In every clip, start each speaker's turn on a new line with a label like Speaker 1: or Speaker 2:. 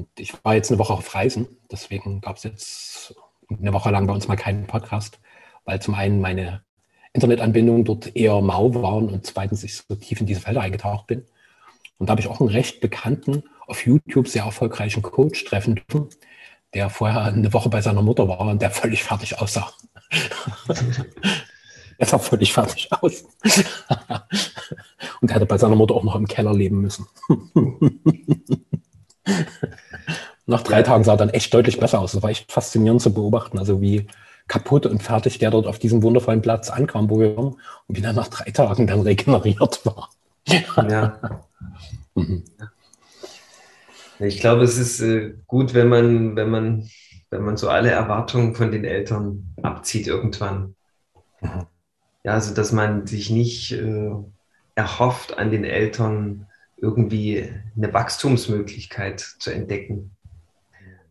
Speaker 1: Und ich war jetzt eine Woche auf Reisen, deswegen gab es jetzt eine Woche lang bei uns mal keinen Podcast, weil zum einen meine Internetanbindungen dort eher mau waren und zweitens ich so tief in diese Felder eingetaucht bin. Und da habe ich auch einen recht bekannten, auf YouTube sehr erfolgreichen Coach treffen dürfen, der vorher eine Woche bei seiner Mutter war und der völlig fertig aussah. er sah völlig fertig aus. und er hätte bei seiner Mutter auch noch im Keller leben müssen. Nach drei Tagen sah er dann echt deutlich besser aus. Das war echt faszinierend zu beobachten. Also wie kaputt und fertig der dort auf diesem wundervollen Platz ankam, wo wir waren und wie er nach drei Tagen dann regeneriert war.
Speaker 2: ja. mhm. Ich glaube, es ist äh, gut, wenn man, wenn man, wenn man so alle Erwartungen von den Eltern abzieht irgendwann. Mhm. Ja, also dass man sich nicht äh, erhofft, an den Eltern irgendwie eine Wachstumsmöglichkeit zu entdecken.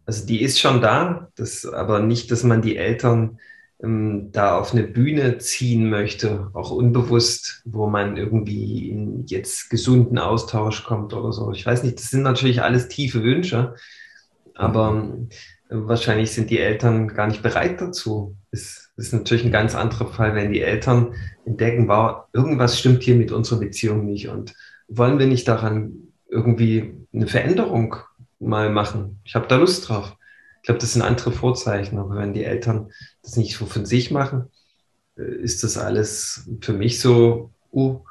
Speaker 2: Also die ist schon da, das, aber nicht, dass man die Eltern ähm, da auf eine Bühne ziehen möchte, auch unbewusst, wo man irgendwie in jetzt gesunden Austausch kommt oder so. Ich weiß nicht, das sind natürlich alles tiefe Wünsche, aber äh, wahrscheinlich sind die Eltern gar nicht bereit dazu. Das ist natürlich ein ganz anderer Fall, wenn die Eltern entdecken, wow, irgendwas stimmt hier mit unserer Beziehung nicht und wollen wir nicht daran irgendwie eine Veränderung mal machen. Ich habe da Lust drauf. Ich glaube, das sind andere Vorzeichen. Aber wenn die Eltern das nicht so von sich machen, äh, ist das alles für mich so, oh,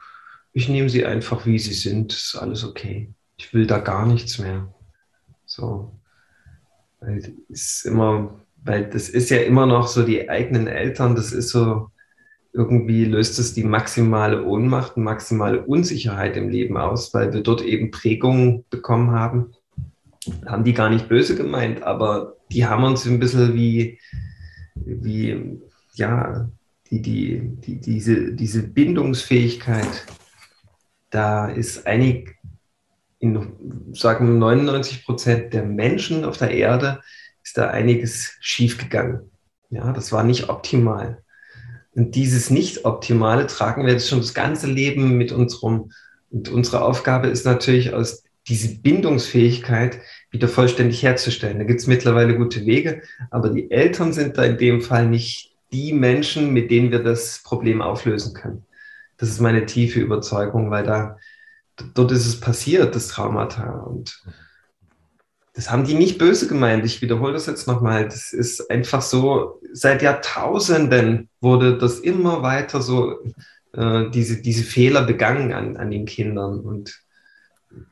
Speaker 2: ich nehme sie einfach, wie sie sind, ist alles okay. Ich will da gar nichts mehr. So. Weil ist immer, weil das ist ja immer noch so die eigenen Eltern, das ist so, irgendwie löst es die maximale Ohnmacht, maximale Unsicherheit im Leben aus, weil wir dort eben Prägungen bekommen haben, haben die gar nicht böse gemeint, aber die haben uns ein bisschen wie, wie ja, die, die, die, diese, diese Bindungsfähigkeit, da ist einig, in, sagen wir 99 Prozent der Menschen auf der Erde ist da einiges schiefgegangen. Ja, das war nicht optimal. Und dieses Nicht-Optimale tragen wir jetzt schon das ganze Leben mit uns rum. Und unsere Aufgabe ist natürlich, aus diese Bindungsfähigkeit wieder vollständig herzustellen. Da gibt es mittlerweile gute Wege, aber die Eltern sind da in dem Fall nicht die Menschen, mit denen wir das Problem auflösen können. Das ist meine tiefe Überzeugung, weil da dort ist es passiert, das Traumata. Und das haben die nicht böse gemeint. Ich wiederhole das jetzt nochmal. Das ist einfach so, seit Jahrtausenden wurde das immer weiter so, äh, diese, diese Fehler begangen an, an den Kindern. Und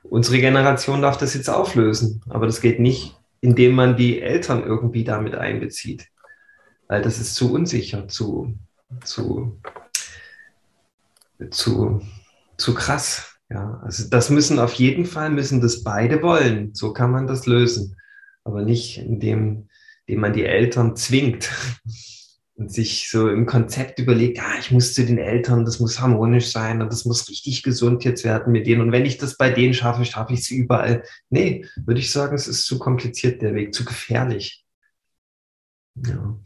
Speaker 2: unsere Generation darf das jetzt auflösen. Aber das geht nicht, indem man die Eltern irgendwie damit einbezieht. Weil das ist zu unsicher, zu, zu, zu, zu krass. Ja, also das müssen auf jeden Fall, müssen das beide wollen. So kann man das lösen. Aber nicht, indem, indem man die Eltern zwingt und sich so im Konzept überlegt, ah, ich muss zu den Eltern, das muss harmonisch sein und das muss richtig gesund jetzt werden mit denen. Und wenn ich das bei denen schaffe, schaffe ich es überall. Nee, würde ich sagen, es ist zu kompliziert der Weg, zu gefährlich. Ja.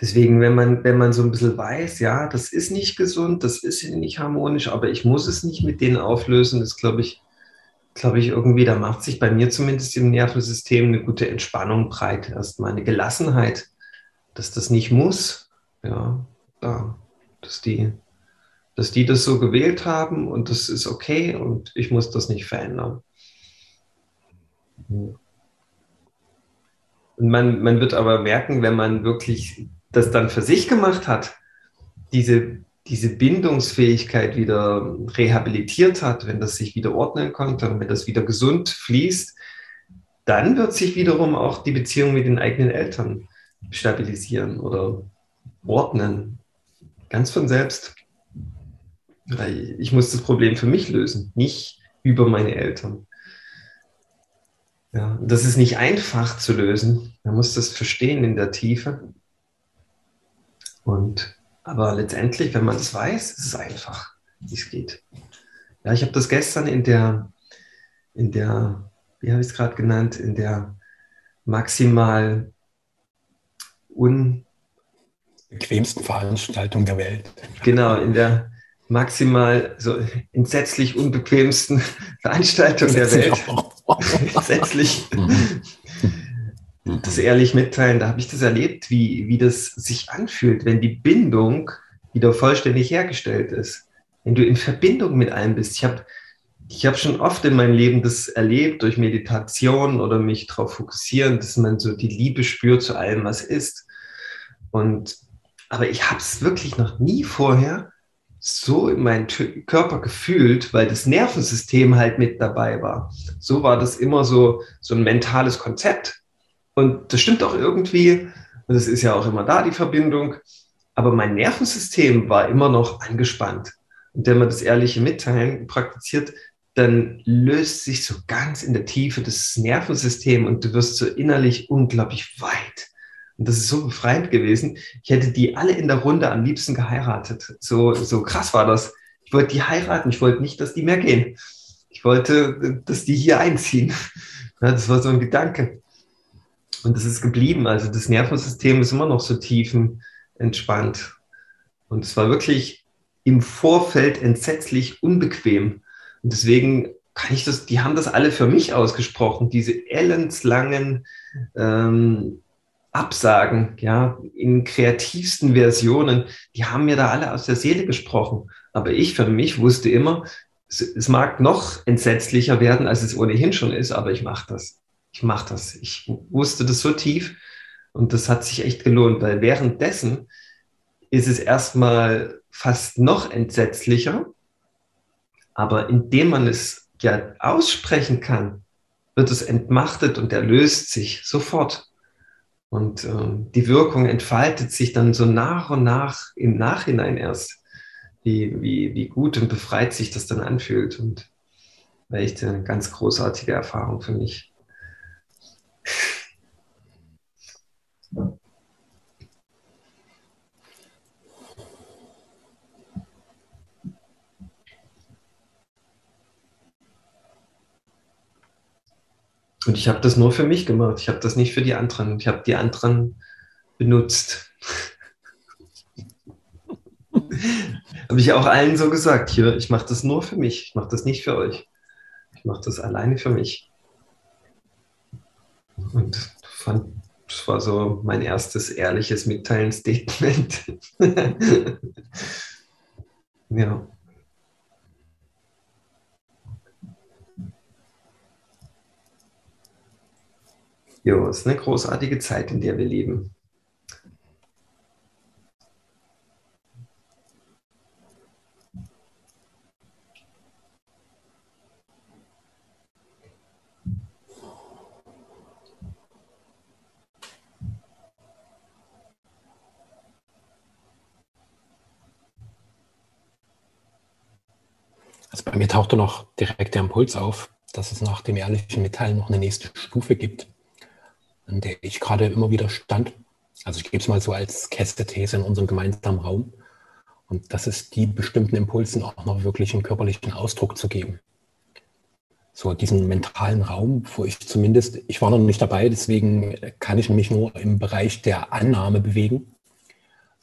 Speaker 2: Deswegen, wenn man, wenn man so ein bisschen weiß, ja, das ist nicht gesund, das ist nicht harmonisch, aber ich muss es nicht mit denen auflösen, ist, glaube ich, glaube ich, irgendwie, da macht sich bei mir zumindest im Nervensystem eine gute Entspannung breit. Erstmal eine Gelassenheit, dass das nicht muss, ja, ja dass die, dass die das so gewählt haben und das ist okay und ich muss das nicht verändern. Und man, man wird aber merken, wenn man wirklich das dann für sich gemacht hat, diese, diese Bindungsfähigkeit wieder rehabilitiert hat, wenn das sich wieder ordnen konnte und wenn das wieder gesund fließt, dann wird sich wiederum auch die Beziehung mit den eigenen Eltern stabilisieren oder ordnen. Ganz von selbst. Ich muss das Problem für mich lösen, nicht über meine Eltern. Ja, das ist nicht einfach zu lösen. Man muss das verstehen in der Tiefe. Und, aber letztendlich, wenn man es weiß, ist es einfach, wie es geht. Ja, ich habe das gestern in der, in der, wie habe ich es gerade genannt, in der maximal
Speaker 1: unbequemsten Veranstaltung der Welt.
Speaker 2: Genau, in der maximal so entsetzlich unbequemsten Veranstaltung der Welt. Entsetzlich. Das ehrlich mitteilen, da habe ich das erlebt, wie, wie das sich anfühlt, wenn die Bindung wieder vollständig hergestellt ist. Wenn du in Verbindung mit einem bist. Ich habe ich habe schon oft in meinem Leben das erlebt, durch Meditation oder mich darauf fokussieren, dass man so die Liebe spürt zu allem, was ist. Und, aber ich habe es wirklich noch nie vorher so in meinem Körper gefühlt, weil das Nervensystem halt mit dabei war. So war das immer so, so ein mentales Konzept. Und das stimmt auch irgendwie. Und das ist ja auch immer da, die Verbindung. Aber mein Nervensystem war immer noch angespannt. Und wenn man das ehrliche Mitteilen praktiziert, dann löst sich so ganz in der Tiefe das Nervensystem und du wirst so innerlich unglaublich weit. Und das ist so befreiend gewesen. Ich hätte die alle in der Runde am liebsten geheiratet. So, so krass war das. Ich wollte die heiraten. Ich wollte nicht, dass die mehr gehen. Ich wollte, dass die hier einziehen. Das war so ein Gedanke. Und das ist geblieben. Also das Nervensystem ist immer noch so tiefenentspannt. Und es war wirklich im Vorfeld entsetzlich unbequem. Und deswegen kann ich das, die haben das alle für mich ausgesprochen, diese ellenslangen ähm, Absagen, ja, in kreativsten Versionen, die haben mir da alle aus der Seele gesprochen. Aber ich für mich wusste immer, es mag noch entsetzlicher werden, als es ohnehin schon ist, aber ich mache das. Ich mache das. Ich wusste das so tief und das hat sich echt gelohnt, weil währenddessen ist es erstmal fast noch entsetzlicher, aber indem man es ja aussprechen kann, wird es entmachtet und erlöst sich sofort. Und äh, die Wirkung entfaltet sich dann so nach und nach im Nachhinein erst, wie, wie, wie gut und befreit sich das dann anfühlt. Und echt eine ganz großartige Erfahrung für mich. Und ich habe das nur für mich gemacht. Ich habe das nicht für die anderen. Ich habe die anderen benutzt. habe ich auch allen so gesagt, hier, ich mache das nur für mich. Ich mache das nicht für euch. Ich mache das alleine für mich. Und fand, das war so mein erstes ehrliches Mitteilen-Statement. ja. Jo, es ist eine großartige Zeit, in der wir leben.
Speaker 1: Also bei mir tauchte noch direkt der Impuls auf, dass es nach dem ehrlichen Mitteilen noch eine nächste Stufe gibt an der ich gerade immer wieder stand. Also ich gebe es mal so als Käste-These in unserem gemeinsamen Raum. Und das ist die bestimmten Impulsen auch noch wirklich einen körperlichen Ausdruck zu geben. So diesen mentalen Raum, wo ich zumindest, ich war noch nicht dabei, deswegen kann ich mich nur im Bereich der Annahme bewegen.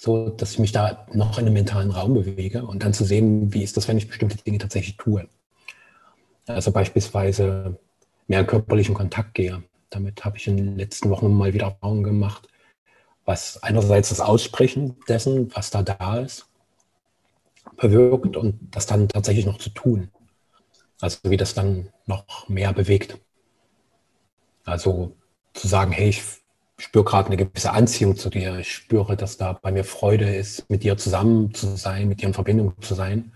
Speaker 1: So, dass ich mich da noch in einem mentalen Raum bewege und dann zu sehen, wie ist das, wenn ich bestimmte Dinge tatsächlich tue. Also beispielsweise mehr körperlichen Kontakt gehe, damit habe ich in den letzten Wochen mal wieder Erfahrungen gemacht, was einerseits das Aussprechen dessen, was da da ist, bewirkt und das dann tatsächlich noch zu tun. Also wie das dann noch mehr bewegt. Also zu sagen, hey, ich spüre gerade eine gewisse Anziehung zu dir. Ich spüre, dass da bei mir Freude ist, mit dir zusammen zu sein, mit dir in Verbindung zu sein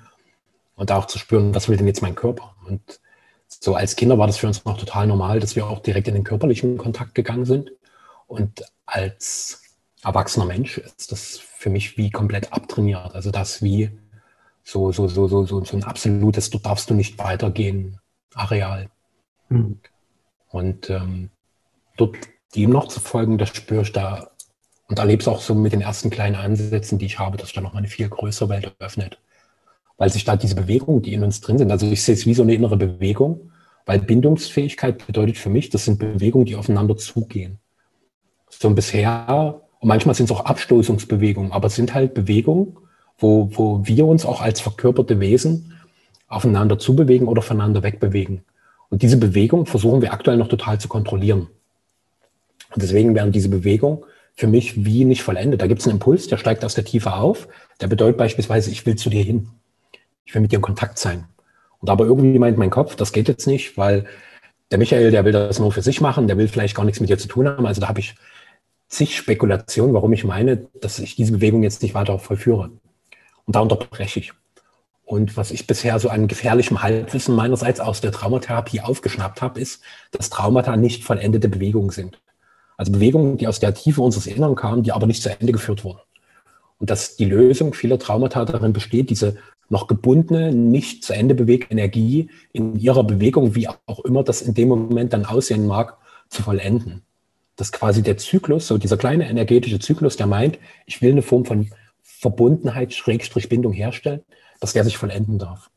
Speaker 1: und auch zu spüren, was will denn jetzt mein Körper? Und so als Kinder war das für uns noch total normal, dass wir auch direkt in den körperlichen Kontakt gegangen sind. Und als erwachsener Mensch ist das für mich wie komplett abtrainiert. Also das wie so, so, so, so, so, so ein absolutes, du darfst du nicht weitergehen, Areal. Mhm. Und ähm, dort dem noch zu folgen, das spüre ich da und erlebe es auch so mit den ersten kleinen Ansätzen, die ich habe, dass sich da nochmal eine viel größere Welt öffnet weil sich da diese Bewegungen, die in uns drin sind, also ich sehe es wie so eine innere Bewegung, weil Bindungsfähigkeit bedeutet für mich, das sind Bewegungen, die aufeinander zugehen. So bisher, und manchmal sind es auch Abstoßungsbewegungen, aber es sind halt Bewegungen, wo, wo wir uns auch als verkörperte Wesen aufeinander zubewegen oder voneinander wegbewegen. Und diese Bewegung versuchen wir aktuell noch total zu kontrollieren. Und deswegen werden diese Bewegungen für mich wie nicht vollendet. Da gibt es einen Impuls, der steigt aus der Tiefe auf. Der bedeutet beispielsweise, ich will zu dir hin. Ich will mit dir in Kontakt sein. Und aber irgendwie meint mein Kopf, das geht jetzt nicht, weil der Michael, der will das nur für sich machen, der will vielleicht gar nichts mit dir zu tun haben. Also da habe ich zig Spekulationen, warum ich meine, dass ich diese Bewegung jetzt nicht weiter vollführe. Und da unterbreche ich. Und was ich bisher so an gefährlichem Halbwissen meinerseits aus der Traumatherapie aufgeschnappt habe, ist, dass Traumata nicht vollendete Bewegungen sind. Also Bewegungen, die aus der Tiefe unseres Innern kamen, die aber nicht zu Ende geführt wurden. Und dass die Lösung vieler Traumata darin besteht, diese noch gebundene, nicht zu Ende bewegte Energie in ihrer Bewegung, wie auch immer das in dem Moment dann aussehen mag, zu vollenden. Dass quasi der Zyklus, so dieser kleine energetische Zyklus, der meint, ich will eine Form von Verbundenheit, Schrägstrich Bindung herstellen, dass der sich vollenden darf.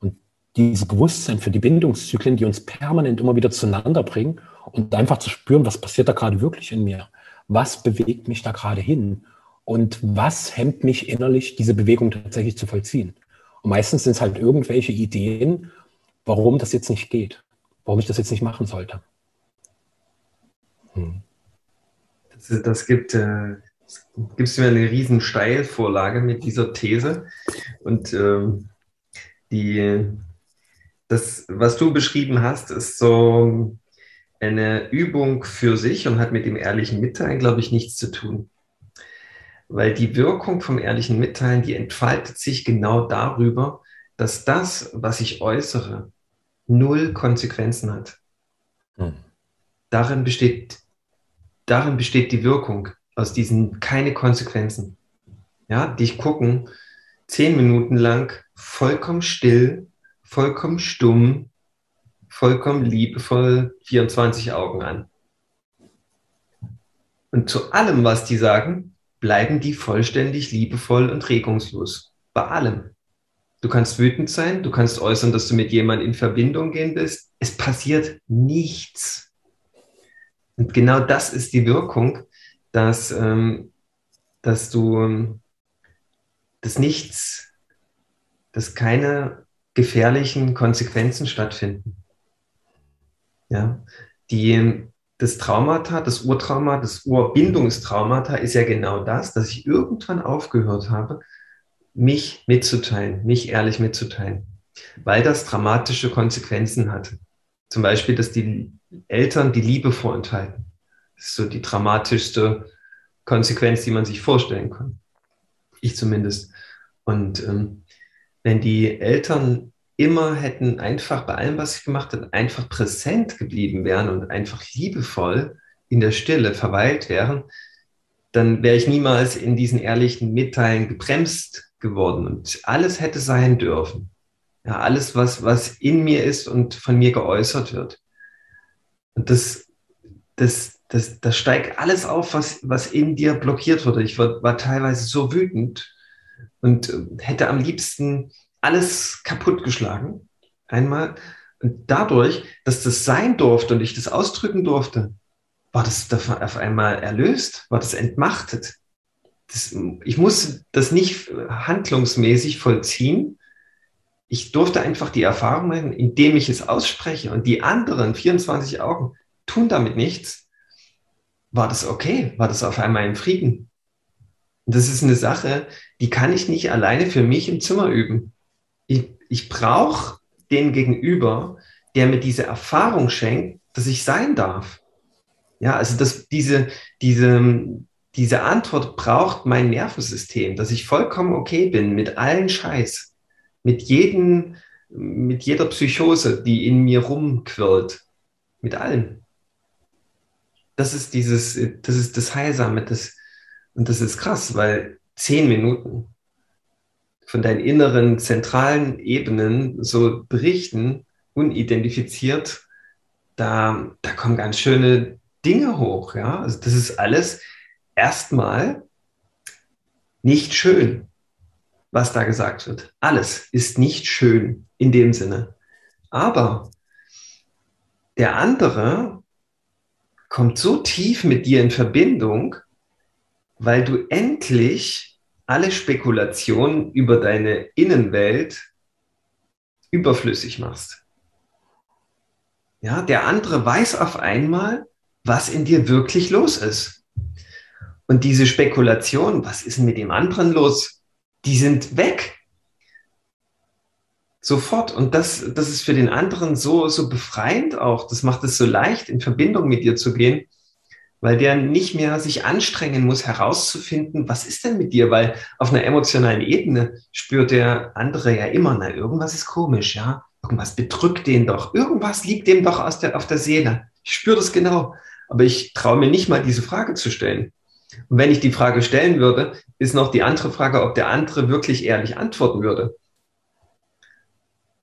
Speaker 1: Und dieses Bewusstsein für die Bindungszyklen, die uns permanent immer wieder zueinander bringen und einfach zu spüren, was passiert da gerade wirklich in mir? Was bewegt mich da gerade hin? Und was hemmt mich innerlich, diese Bewegung tatsächlich zu vollziehen? Und meistens sind es halt irgendwelche Ideen, warum das jetzt nicht geht, warum ich das jetzt nicht machen sollte.
Speaker 2: Hm. Das, das, gibt, äh, gibst mir eine riesen Steilvorlage mit dieser These. Und ähm, die, das, was du beschrieben hast, ist so eine Übung für sich und hat mit dem ehrlichen Mitteilen, glaube ich, nichts zu tun. Weil die Wirkung vom ehrlichen Mitteilen, die entfaltet sich genau darüber, dass das, was ich äußere, null Konsequenzen hat. Hm. Darin, besteht, darin besteht die Wirkung aus diesen keine Konsequenzen. Ja, dich gucken zehn Minuten lang vollkommen still, vollkommen stumm, vollkommen liebevoll 24 Augen an. Und zu allem, was die sagen, bleiben die vollständig liebevoll und regungslos. Bei allem. Du kannst wütend sein, du kannst äußern, dass du mit jemandem in Verbindung gehen willst. Es passiert nichts. Und genau das ist die Wirkung, dass, ähm, dass du ähm, dass nichts, dass keine gefährlichen Konsequenzen stattfinden. Ja, die, das Traumata, das Urtrauma, das Urbindungstraumata ist ja genau das, dass ich irgendwann aufgehört habe, mich mitzuteilen, mich ehrlich mitzuteilen, weil das dramatische Konsequenzen hatte. Zum Beispiel, dass die Eltern die Liebe vorenthalten. Das ist so die dramatischste Konsequenz, die man sich vorstellen kann. Ich zumindest. Und ähm, wenn die Eltern immer hätten einfach bei allem, was sie gemacht hat, einfach präsent geblieben wären und einfach liebevoll in der Stille verweilt wären, dann wäre ich niemals in diesen ehrlichen Mitteilen gebremst geworden und alles hätte sein dürfen. Ja, alles, was, was in mir ist und von mir geäußert wird. Und das, das, das, das steigt alles auf, was, was in dir blockiert wurde. Ich war, war teilweise so wütend und hätte am liebsten alles kaputtgeschlagen. Einmal. Und dadurch, dass das sein durfte und ich das ausdrücken durfte, war das auf einmal erlöst, war das entmachtet. Das, ich musste das nicht handlungsmäßig vollziehen. Ich durfte einfach die Erfahrung machen, indem ich es ausspreche und die anderen 24 Augen tun damit nichts, war das okay, war das auf einmal in Frieden. Und das ist eine Sache, die kann ich nicht alleine für mich im Zimmer üben ich, brauche den Gegenüber, der mir diese Erfahrung schenkt, dass ich sein darf. Ja, also dass diese, diese, diese Antwort braucht mein Nervensystem, dass ich vollkommen okay bin mit allen Scheiß, mit jedem, mit jeder Psychose, die in mir rumquirlt, mit allen. Das ist dieses, das ist das Heilsame, das, und das ist krass, weil zehn Minuten, von deinen inneren zentralen Ebenen so berichten, unidentifiziert, da, da kommen ganz schöne Dinge hoch. Ja? Also das ist alles erstmal nicht schön, was da gesagt wird. Alles ist nicht schön in dem Sinne. Aber der andere kommt so tief mit dir in Verbindung, weil du endlich alle Spekulationen über deine Innenwelt überflüssig machst. Ja, der andere weiß auf einmal, was in dir wirklich los ist. Und diese Spekulation, was ist denn mit dem anderen los, die sind weg. Sofort. Und das, das ist für den anderen so, so befreiend auch. Das macht es so leicht, in Verbindung mit dir zu gehen, weil der nicht mehr sich anstrengen muss, herauszufinden, was ist denn mit dir? Weil auf einer emotionalen Ebene spürt der andere ja immer, na, irgendwas ist komisch, ja. Irgendwas bedrückt den doch. Irgendwas liegt dem doch aus der, auf der Seele. Ich spüre das genau. Aber ich traue mir nicht mal, diese Frage zu stellen. Und wenn ich die Frage stellen würde, ist noch die andere Frage, ob der andere wirklich ehrlich antworten würde.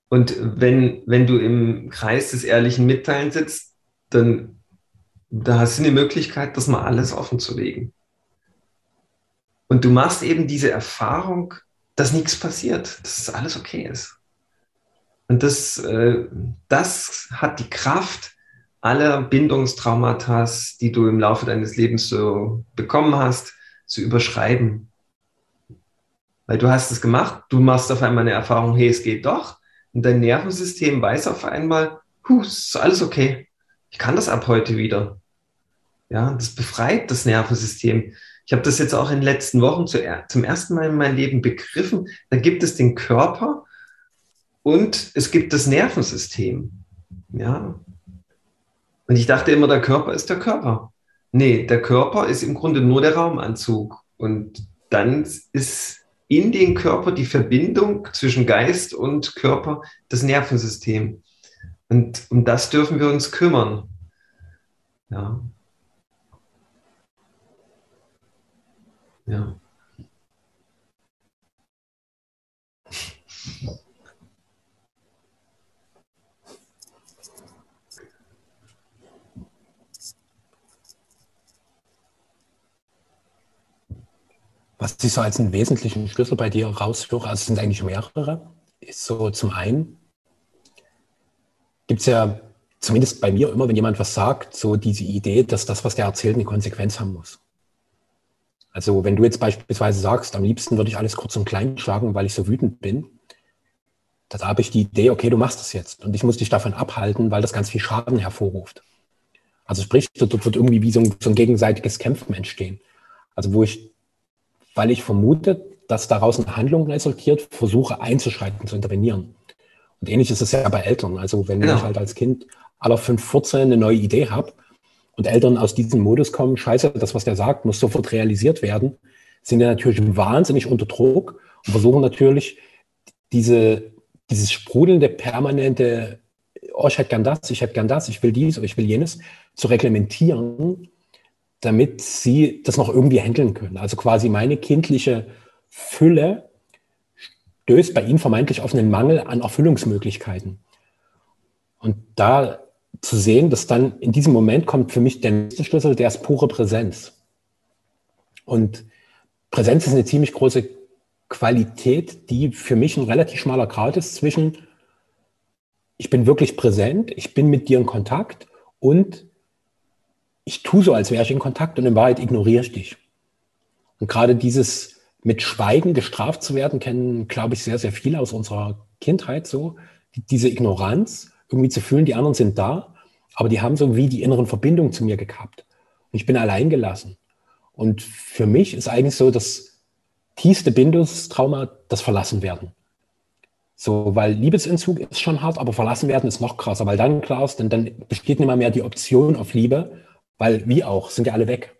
Speaker 2: Und wenn, wenn du im Kreis des ehrlichen Mitteilen sitzt, dann da hast du eine Möglichkeit, das mal alles offen zu legen. Und du machst eben diese Erfahrung, dass nichts passiert, dass alles okay ist. Und das, äh, das hat die Kraft, aller Bindungstraumata, die du im Laufe deines Lebens so bekommen hast, zu überschreiben. Weil du hast es gemacht, du machst auf einmal eine Erfahrung, hey, es geht doch. Und dein Nervensystem weiß auf einmal, huh, ist alles okay. Ich kann das ab heute wieder. Ja, das befreit das Nervensystem. Ich habe das jetzt auch in den letzten Wochen zum ersten Mal in meinem Leben begriffen. Da gibt es den Körper und es gibt das Nervensystem. Ja, und ich dachte immer, der Körper ist der Körper. Nee, der Körper ist im Grunde nur der Raumanzug. Und dann ist in den Körper die Verbindung zwischen Geist und Körper das Nervensystem. Und um das dürfen wir uns kümmern. Ja. Ja.
Speaker 1: Was ich so als einen wesentlichen Schlüssel bei dir raushöre, also es sind eigentlich mehrere, ist so zum einen, gibt es ja zumindest bei mir immer, wenn jemand was sagt, so diese Idee, dass das, was der erzählt, eine Konsequenz haben muss. Also wenn du jetzt beispielsweise sagst, am liebsten würde ich alles kurz und klein schlagen, weil ich so wütend bin, da habe ich die Idee, okay, du machst das jetzt und ich muss dich davon abhalten, weil das ganz viel Schaden hervorruft. Also sprich, dort wird irgendwie wie so ein, so ein gegenseitiges Kämpfen entstehen. Also wo ich weil ich vermute, dass daraus eine Handlung resultiert, versuche einzuschreiten, zu intervenieren. Und ähnlich ist es ja bei Eltern. Also wenn genau. ich halt als Kind aller fünf 14 eine neue Idee habe und Eltern aus diesem Modus kommen, scheiße, das, was der sagt, muss sofort realisiert werden, sind ja natürlich wahnsinnig unter Druck und versuchen natürlich diese, dieses sprudelnde, permanente, oh, ich hätte gern das, ich hätte gern das, ich will dies ich will jenes, zu reglementieren damit sie das noch irgendwie handeln können. Also quasi meine kindliche Fülle stößt bei ihnen vermeintlich auf einen Mangel an Erfüllungsmöglichkeiten. Und da zu sehen, dass dann in diesem Moment kommt für mich der nächste Schlüssel, der ist pure Präsenz. Und Präsenz ist eine ziemlich große Qualität, die für mich ein relativ schmaler Grad ist zwischen, ich bin wirklich präsent, ich bin mit dir in Kontakt und ich tue so, als wäre ich in Kontakt und in Wahrheit ignoriere ich dich. Und gerade dieses mit Schweigen gestraft zu werden, kennen, glaube ich, sehr, sehr viele aus unserer Kindheit so. Diese Ignoranz, irgendwie zu fühlen, die anderen sind da, aber die haben so wie die inneren Verbindungen zu mir gekappt. Und ich bin allein gelassen. Und für mich ist eigentlich so das tiefste Bindungstrauma das Verlassenwerden. So, weil Liebesentzug ist schon hart, aber Verlassenwerden ist noch krasser, weil dann klar ist, denn dann besteht nicht mehr, mehr die Option auf Liebe, weil wie auch, sind ja alle weg.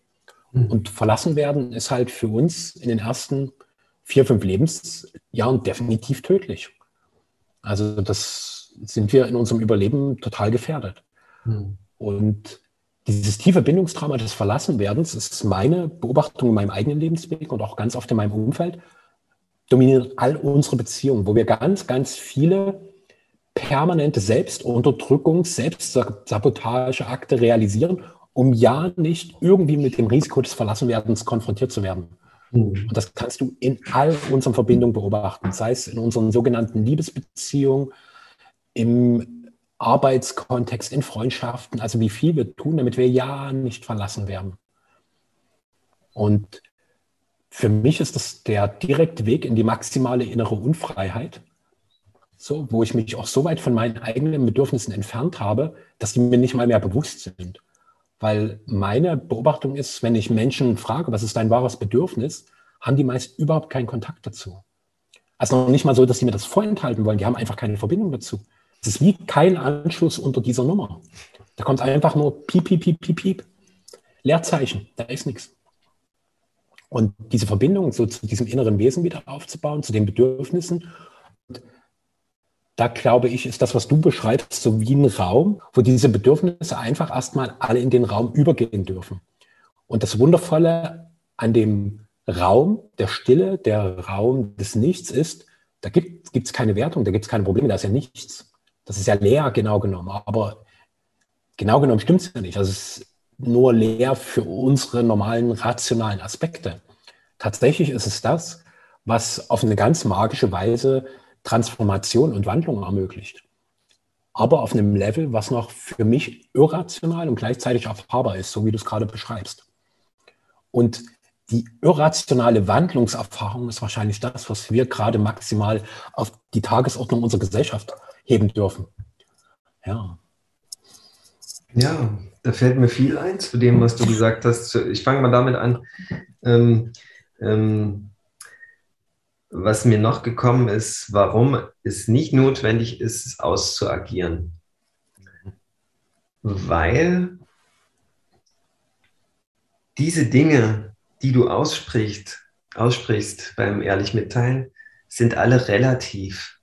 Speaker 1: Mhm. Und verlassen werden ist halt für uns in den ersten vier, fünf Lebensjahren definitiv tödlich. Also das sind wir in unserem Überleben total gefährdet. Mhm. Und dieses tiefe Bindungstrauma des Verlassenwerdens ist meine Beobachtung in meinem eigenen Lebensweg und auch ganz oft in meinem Umfeld, dominiert all unsere Beziehungen, wo wir ganz, ganz viele permanente Selbstunterdrückung, Selbstsabotageakte realisieren um ja nicht irgendwie mit dem Risiko des Verlassenwerdens konfrontiert zu werden. Mhm. Und das kannst du in all unseren Verbindungen beobachten, sei es in unseren sogenannten Liebesbeziehungen, im Arbeitskontext, in Freundschaften, also wie viel wir tun, damit wir ja nicht verlassen werden. Und für mich ist das der direkte Weg in die maximale innere Unfreiheit. so, wo ich mich auch so weit von meinen eigenen Bedürfnissen entfernt habe, dass die mir nicht mal mehr bewusst sind. Weil meine Beobachtung ist, wenn ich Menschen frage, was ist dein wahres Bedürfnis, haben die meist überhaupt keinen Kontakt dazu. Also noch nicht mal so, dass sie mir das vorenthalten wollen, die haben einfach keine Verbindung dazu. Es ist wie kein Anschluss unter dieser Nummer. Da kommt einfach nur piep, piep, piep, piep, piep. Leerzeichen, da ist nichts. Und diese Verbindung so zu diesem inneren Wesen wieder aufzubauen, zu den Bedürfnissen da glaube ich, ist das, was du beschreibst, so wie ein Raum, wo diese Bedürfnisse einfach erstmal alle in den Raum übergehen dürfen. Und das Wundervolle an dem Raum der Stille, der Raum des Nichts ist, da gibt es keine Wertung, da gibt es keine Probleme, da ist ja nichts. Das ist ja leer, genau genommen. Aber genau genommen stimmt es ja nicht. Das ist nur leer für unsere normalen rationalen Aspekte. Tatsächlich ist es das, was auf eine ganz magische Weise Transformation und Wandlung ermöglicht. Aber auf einem Level, was noch für mich irrational und gleichzeitig erfahrbar ist, so wie du es gerade beschreibst. Und die irrationale Wandlungserfahrung ist wahrscheinlich das, was wir gerade maximal auf die Tagesordnung unserer Gesellschaft heben dürfen. Ja.
Speaker 2: Ja, da fällt mir viel ein zu dem, was du gesagt hast. Ich fange mal damit an. Ähm, ähm, was mir noch gekommen ist, warum es nicht notwendig ist, auszuagieren. Weil diese Dinge, die du aussprichst, aussprichst beim ehrlich mitteilen, sind alle relativ.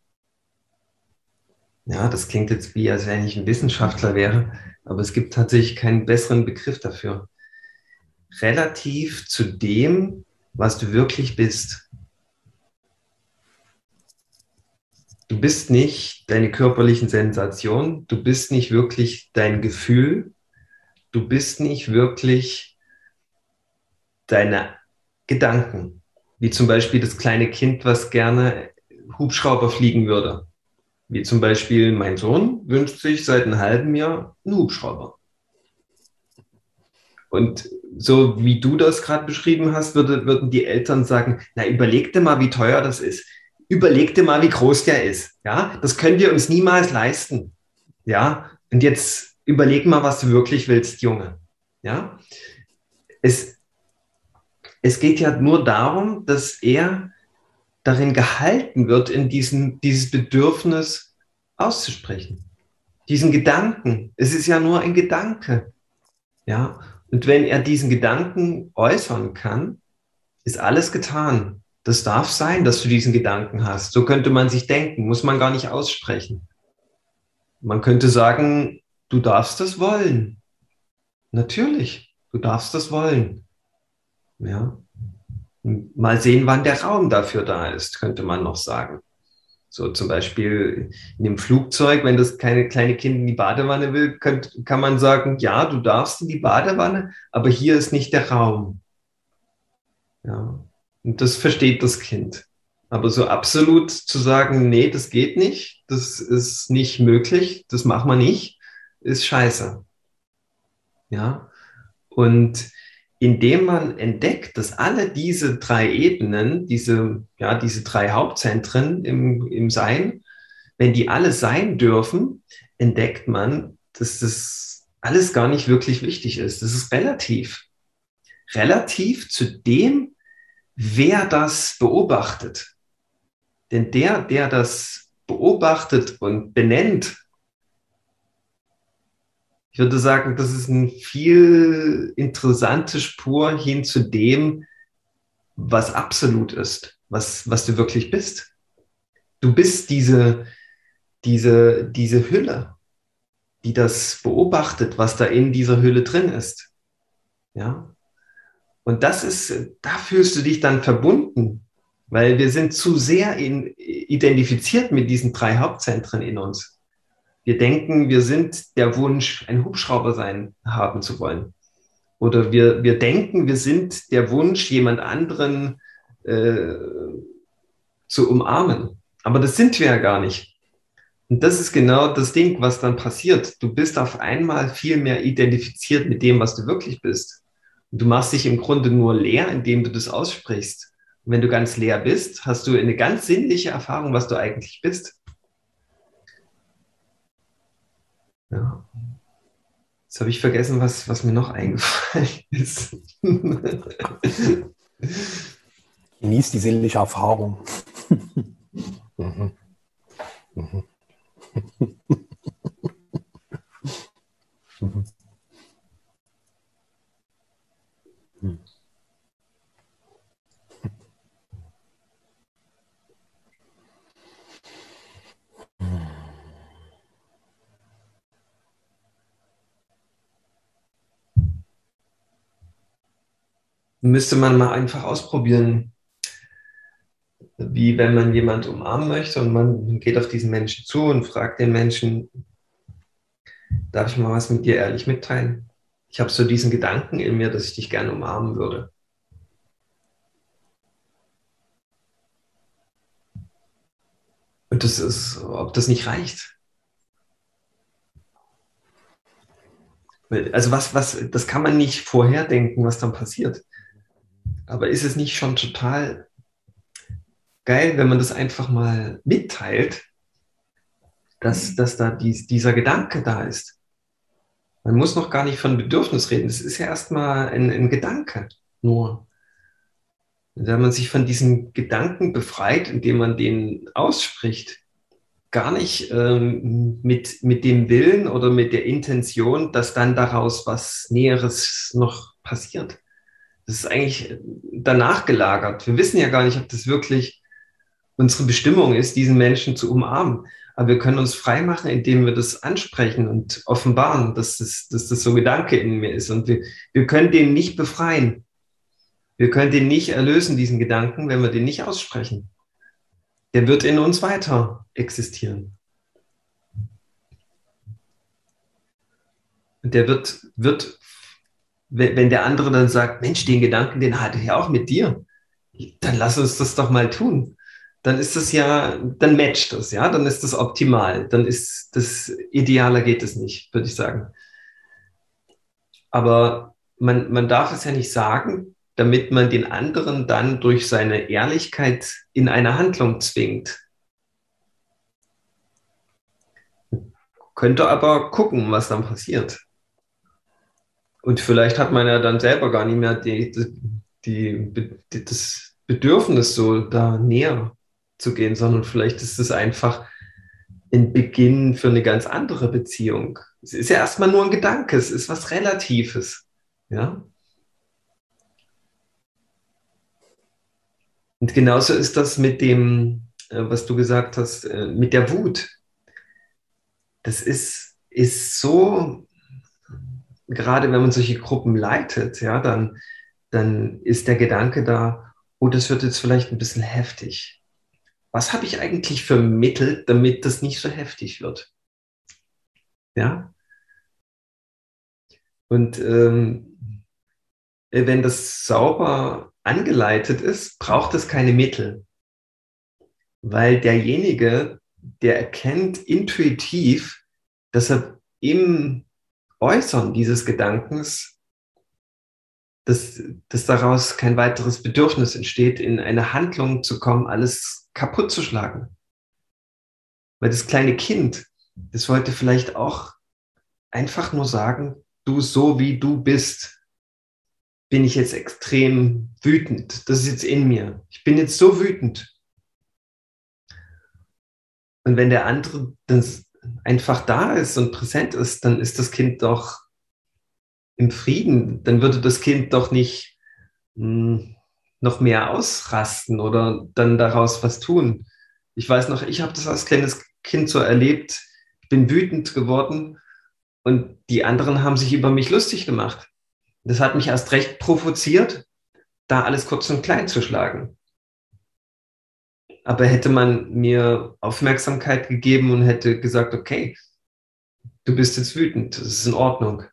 Speaker 2: Ja, das klingt jetzt wie, als wenn ich ein Wissenschaftler wäre, aber es gibt tatsächlich keinen besseren Begriff dafür. Relativ zu dem, was du wirklich bist. Du bist nicht deine körperlichen Sensationen, du bist nicht wirklich dein Gefühl, du bist nicht wirklich deine Gedanken, wie zum Beispiel das kleine Kind, was gerne Hubschrauber fliegen würde. Wie zum Beispiel mein Sohn wünscht sich seit einem halben Jahr einen Hubschrauber. Und so wie du das gerade beschrieben hast, würde, würden die Eltern sagen, na überleg dir mal, wie teuer das ist überleg dir mal, wie groß der ist. Ja, das können wir uns niemals leisten. Ja, und jetzt überleg mal, was du wirklich willst, Junge. Ja, es, es geht ja nur darum, dass er darin gehalten wird, in diesem, dieses Bedürfnis auszusprechen. Diesen Gedanken. Es ist ja nur ein Gedanke. Ja, und wenn er diesen Gedanken äußern kann, ist alles getan. Das darf sein, dass du diesen Gedanken hast. So könnte man sich denken, muss man gar nicht aussprechen. Man könnte sagen, du darfst das wollen. Natürlich, du darfst das wollen. Ja. Mal sehen, wann der Raum dafür da ist, könnte man noch sagen. So zum Beispiel in dem Flugzeug, wenn das keine kleine Kind in die Badewanne will, könnt, kann man sagen, ja, du darfst in die Badewanne, aber hier ist nicht der Raum. Ja. Und das versteht das Kind. Aber so absolut zu sagen, nee, das geht nicht, das ist nicht möglich, das machen wir nicht, ist scheiße. Ja. Und indem man entdeckt, dass alle diese drei Ebenen, diese, ja, diese drei Hauptzentren im, im Sein, wenn die alle sein dürfen, entdeckt man, dass das alles gar nicht wirklich wichtig ist. Das ist relativ. Relativ zu dem, wer das beobachtet. Denn der, der das beobachtet und benennt, ich würde sagen, das ist eine viel interessante Spur hin zu dem, was absolut ist, was, was du wirklich bist. Du bist diese, diese, diese Hülle, die das beobachtet, was da in dieser Hülle drin ist. Ja, und das ist, da fühlst du dich dann verbunden, weil wir sind zu sehr in, identifiziert mit diesen drei Hauptzentren in uns. Wir denken, wir sind der Wunsch, ein Hubschrauber sein haben zu wollen. Oder wir, wir denken, wir sind der Wunsch, jemand anderen äh, zu umarmen. Aber das sind wir ja gar nicht. Und das ist genau das Ding, was dann passiert. Du bist auf einmal viel mehr identifiziert mit dem, was du wirklich bist. Du machst dich im Grunde nur leer, indem du das aussprichst. Und wenn du ganz leer bist, hast du eine ganz sinnliche Erfahrung, was du eigentlich bist. Ja. Jetzt habe ich vergessen, was, was mir noch eingefallen ist.
Speaker 1: Genieß die sinnliche Erfahrung. mhm. Mhm. mhm.
Speaker 2: Müsste man mal einfach ausprobieren, wie wenn man jemand umarmen möchte und man geht auf diesen Menschen zu und fragt den Menschen, darf ich mal was mit dir ehrlich mitteilen? Ich habe so diesen Gedanken in mir, dass ich dich gerne umarmen würde. Und das ist, ob das nicht reicht. Also was, was, das kann man nicht vorherdenken, was dann passiert. Aber ist es nicht schon total geil, wenn man das einfach mal mitteilt, dass, dass da dies, dieser Gedanke da ist? Man muss noch gar nicht von Bedürfnis reden. Es ist ja erstmal ein, ein Gedanke nur. Wenn man sich von diesen Gedanken befreit, indem man den ausspricht, gar nicht ähm, mit, mit dem Willen oder mit der Intention, dass dann daraus was Näheres noch passiert das ist eigentlich danach gelagert. Wir wissen ja gar nicht, ob das wirklich unsere Bestimmung ist, diesen Menschen zu umarmen. Aber wir können uns frei machen, indem wir das ansprechen und offenbaren, dass das, dass das so ein Gedanke in mir ist. Und wir, wir können den nicht befreien. Wir können den nicht erlösen, diesen Gedanken, wenn wir den nicht aussprechen. Der wird in uns weiter existieren. Und der wird, wird wenn der andere dann sagt, Mensch, den Gedanken, den hatte ich ja auch mit dir, dann lass uns das doch mal tun. Dann ist das ja, dann matcht das, ja, dann ist das optimal, dann ist das idealer geht es nicht, würde ich sagen. Aber man, man darf es ja nicht sagen, damit man den anderen dann durch seine Ehrlichkeit in eine Handlung zwingt. Könnte aber gucken, was dann passiert. Und vielleicht hat man ja dann selber gar nicht mehr die, die, die, das Bedürfnis, so da näher zu gehen, sondern vielleicht ist es einfach ein Beginn für eine ganz andere Beziehung. Es ist ja erstmal nur ein Gedanke, es ist was Relatives. Ja? Und genauso ist das mit dem, äh, was du gesagt hast, äh, mit der Wut. Das ist, ist so gerade wenn man solche Gruppen leitet, ja, dann, dann ist der Gedanke da, oh, das wird jetzt vielleicht ein bisschen heftig. Was habe ich eigentlich für Mittel, damit das nicht so heftig wird? Ja. Und ähm, wenn das sauber angeleitet ist, braucht es keine Mittel. Weil derjenige, der erkennt intuitiv, dass er im Äußern dieses Gedankens, dass, dass daraus kein weiteres Bedürfnis entsteht, in eine Handlung zu kommen, alles kaputt zu schlagen. Weil das kleine Kind, das wollte vielleicht auch einfach nur sagen, du so wie du bist, bin ich jetzt extrem wütend. Das ist jetzt in mir. Ich bin jetzt so wütend. Und wenn der andere das einfach da ist und präsent ist, dann ist das Kind doch im Frieden. Dann würde das Kind doch nicht mh, hm, noch mehr ausrasten oder dann daraus was tun. Ich weiß noch, ich habe das als kleines Kind so erlebt. Ich bin wütend geworden und die anderen haben sich über mich lustig gemacht. Das hat mich erst recht provoziert, da alles kurz und klein zu schlagen aber hätte man mir Aufmerksamkeit gegeben und hätte gesagt, okay, du bist jetzt wütend, das ist in Ordnung,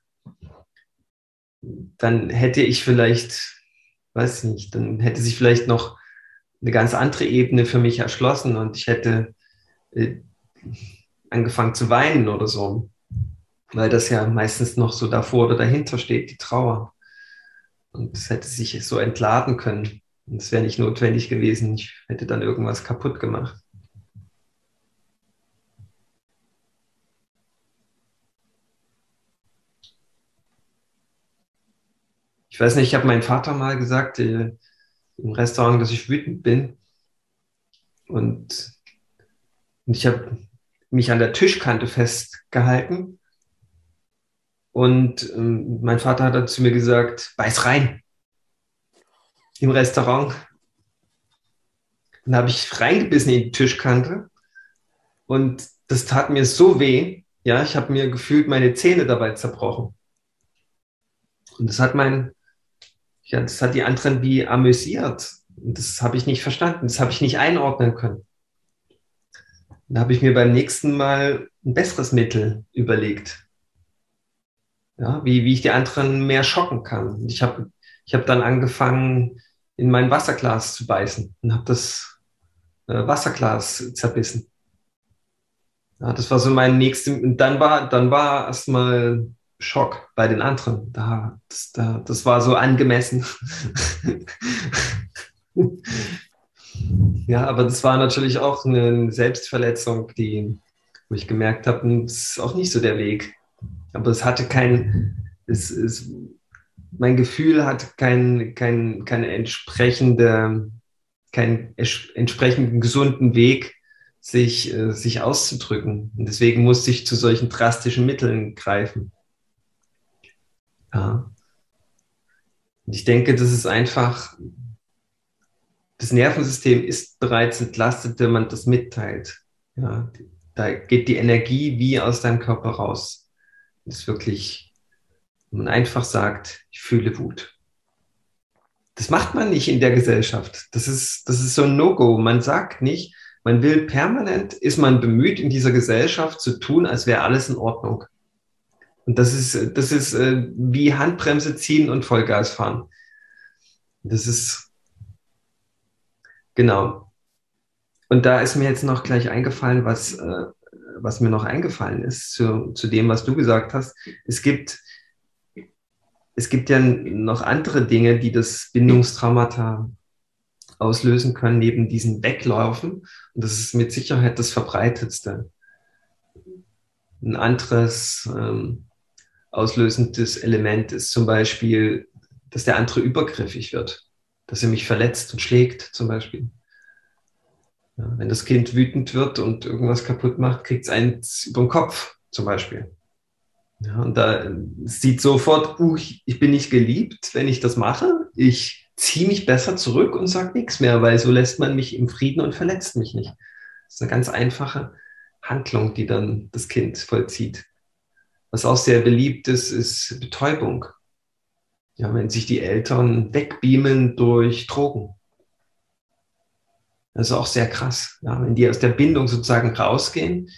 Speaker 2: dann hätte ich vielleicht, weiß nicht, dann hätte sich vielleicht noch eine ganz andere Ebene für mich erschlossen und ich hätte äh, angefangen zu weinen oder so, weil das ja meistens noch so davor oder dahinter steht, die Trauer. Und es hätte sich so entladen können. Und es wäre nicht notwendig gewesen. Ich hätte dann irgendwas kaputt gemacht. Ich weiß nicht, ich habe meinem Vater mal gesagt äh, im Restaurant, dass ich wütend bin. Und, und ich habe mich an der Tischkante festgehalten. Und ähm, mein Vater hat dann zu mir gesagt, beiß rein. Im Restaurant. Dann habe ich reingebissen in die Tischkante. Und das tat mir so weh. Ja, ich habe mir gefühlt meine Zähne dabei zerbrochen. Und das hat mein, ja, das hat die anderen wie amüsiert. Und das habe ich nicht verstanden. Das habe ich nicht einordnen können. Da habe ich mir beim nächsten Mal ein besseres Mittel überlegt. Ja, wie, wie ich die anderen mehr schocken kann. Und ich habe ich hab dann angefangen, in mein Wasserglas zu beißen und habe das äh, Wasserglas zerbissen. Ja, das war so mein nächstes. Und dann war, dann war erstmal Schock bei den anderen. Da, das, da, das war so angemessen. ja, aber das war natürlich auch eine Selbstverletzung, die, wo ich gemerkt habe, das ist auch nicht so der Weg. Aber es hatte kein, es, es, mein Gefühl hat kein, kein, keine entsprechende, keinen entsprechenden gesunden Weg, sich, äh, sich auszudrücken. Und deswegen musste ich zu solchen drastischen Mitteln greifen. Ja. Und ich denke, das ist einfach, das Nervensystem ist bereits entlastet, wenn man das mitteilt. Ja, da geht die Energie wie aus deinem Körper raus. Das ist wirklich, man einfach sagt, ich fühle Wut. Das macht man nicht in der Gesellschaft. Das ist, das ist so ein No-Go. Man sagt nicht, man will permanent, ist man bemüht, in dieser Gesellschaft zu tun, als wäre alles in Ordnung. Und das ist, das ist äh, wie Handbremse ziehen und Vollgas fahren. Das ist, genau. Und da ist mir jetzt noch gleich eingefallen, was, äh, was mir noch eingefallen ist zu, zu dem, was du gesagt hast. Es gibt, es gibt ja noch andere Dinge, die das Bindungstraumata auslösen können, neben diesen Weglaufen. Und das ist mit Sicherheit das verbreitetste. Ein anderes ähm, auslösendes Element ist zum Beispiel, dass der andere übergriffig wird, dass er mich verletzt und schlägt zum Beispiel. Ja, wenn das Kind wütend wird und irgendwas kaputt macht, kriegt es eins über den Kopf zum Beispiel. Ja, und da sieht sofort, uh, ich bin nicht geliebt, wenn ich das mache. Ich ziehe mich besser zurück und sage nichts mehr, weil so lässt man mich im Frieden und verletzt mich nicht. Das ist eine ganz einfache Handlung, die dann das Kind vollzieht. Was auch sehr beliebt ist, ist Betäubung. Ja, wenn sich die Eltern wegbeamen durch Drogen. Das ist auch sehr krass. Ja, wenn die aus der Bindung sozusagen rausgehen,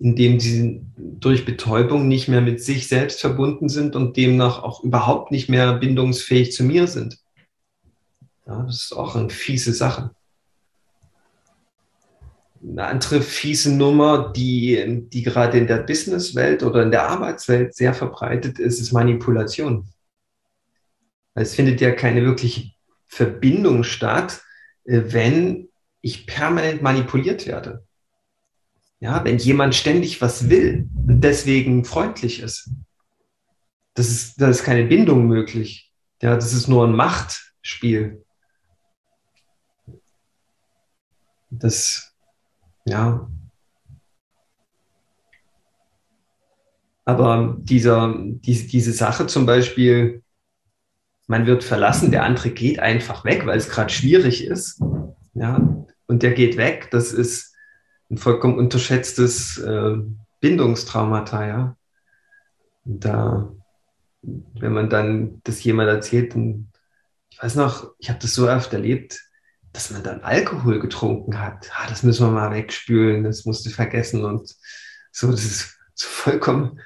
Speaker 2: indem sie durch Betäubung nicht mehr mit sich selbst verbunden sind und demnach auch überhaupt nicht mehr bindungsfähig zu mir sind. Ja, das ist auch eine fiese Sache. Eine andere fiese Nummer, die, die gerade in der Businesswelt oder in der Arbeitswelt sehr verbreitet ist, ist Manipulation. Es findet ja keine wirkliche Verbindung statt, äh, wenn ich permanent manipuliert werde. Ja, wenn jemand ständig was will und deswegen freundlich ist, das ist, da ist keine Bindung möglich. Ja, das ist nur ein Machtspiel. Das ja. Aber dieser, diese, diese Sache zum Beispiel, man wird verlassen, der andere geht einfach weg, weil es gerade schwierig ist. Ja, und der geht weg, das ist ein vollkommen unterschätztes äh, Bindungstraumata, ja. Und da, wenn man dann das jemand erzählt, dann, ich weiß noch, ich habe das so oft erlebt, dass man dann Alkohol getrunken hat. Ah, das müssen wir mal wegspülen, das musst du vergessen. Und so, das ist so vollkommen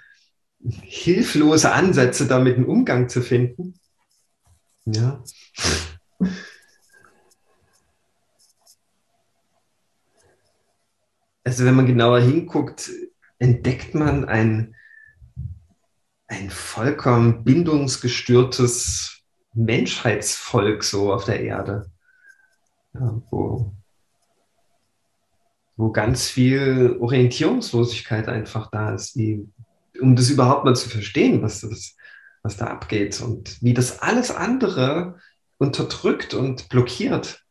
Speaker 2: hilflose Ansätze, damit einen Umgang zu finden. Ja. Also wenn man genauer hinguckt, entdeckt man ein, ein vollkommen bindungsgestörtes Menschheitsvolk so auf der Erde ja, wo, wo ganz viel Orientierungslosigkeit einfach da ist, die, um das überhaupt mal zu verstehen, was, was, was da abgeht und wie das alles andere unterdrückt und blockiert.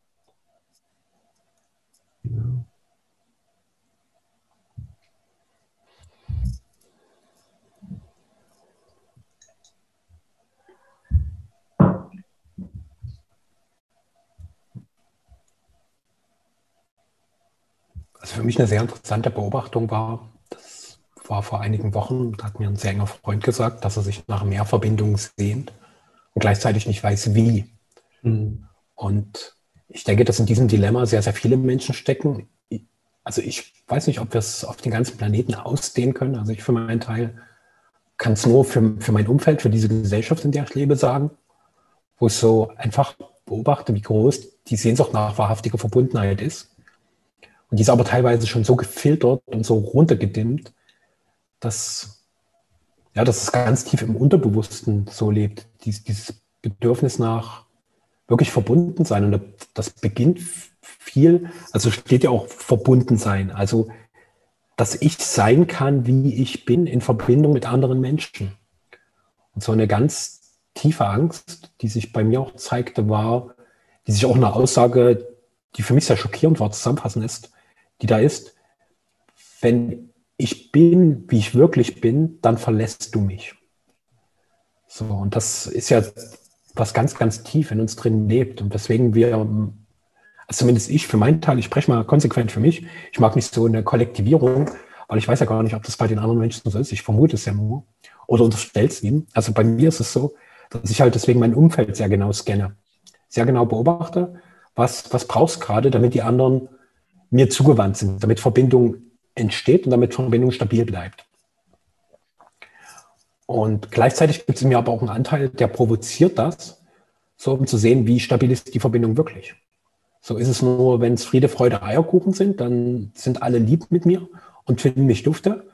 Speaker 2: Ja.
Speaker 1: Also für mich eine sehr interessante Beobachtung war, das war vor einigen Wochen, da hat mir ein sehr enger Freund gesagt, dass er sich nach mehr Verbindungen sehnt und gleichzeitig nicht weiß, wie. Mhm. Und ich denke, dass in diesem Dilemma sehr, sehr viele Menschen stecken. Also ich weiß nicht, ob wir es auf den ganzen Planeten ausdehnen können. Also ich für meinen Teil kann es nur für, für mein Umfeld, für diese Gesellschaft, in der ich lebe, sagen, wo ich so einfach beobachte, wie groß die Sehnsucht nach wahrhaftiger Verbundenheit ist. Und die ist aber teilweise schon so gefiltert und so runtergedimmt, dass, ja, dass es ganz tief im Unterbewussten so lebt. Dies, dieses Bedürfnis nach wirklich verbunden sein. Und das beginnt viel, also steht ja auch verbunden sein. Also, dass ich sein kann, wie ich bin, in Verbindung mit anderen Menschen. Und so eine ganz tiefe Angst, die sich bei mir auch zeigte, war, die sich auch eine Aussage, die für mich sehr schockierend war, zusammenfassen ist, die da ist, wenn ich bin, wie ich wirklich bin, dann verlässt du mich. So, und das ist ja was ganz, ganz tief in uns drin lebt. Und deswegen wir, also zumindest ich für meinen Teil, ich spreche mal konsequent für mich, ich mag nicht so eine Kollektivierung, weil ich weiß ja gar nicht, ob das bei den anderen Menschen so ist. Ich vermute es ja nur. Oder unterstelle es ihnen. Also bei mir ist es so, dass ich halt deswegen mein Umfeld sehr genau scanne. Sehr genau beobachte, was, was brauchst gerade, damit die anderen mir zugewandt sind, damit Verbindung entsteht und damit Verbindung stabil bleibt. Und gleichzeitig gibt es in mir aber auch einen Anteil, der provoziert das, so um zu sehen, wie stabil ist die Verbindung wirklich. So ist es nur, wenn es Friede, Freude, Eierkuchen sind, dann sind alle lieb mit mir und finden mich dufte.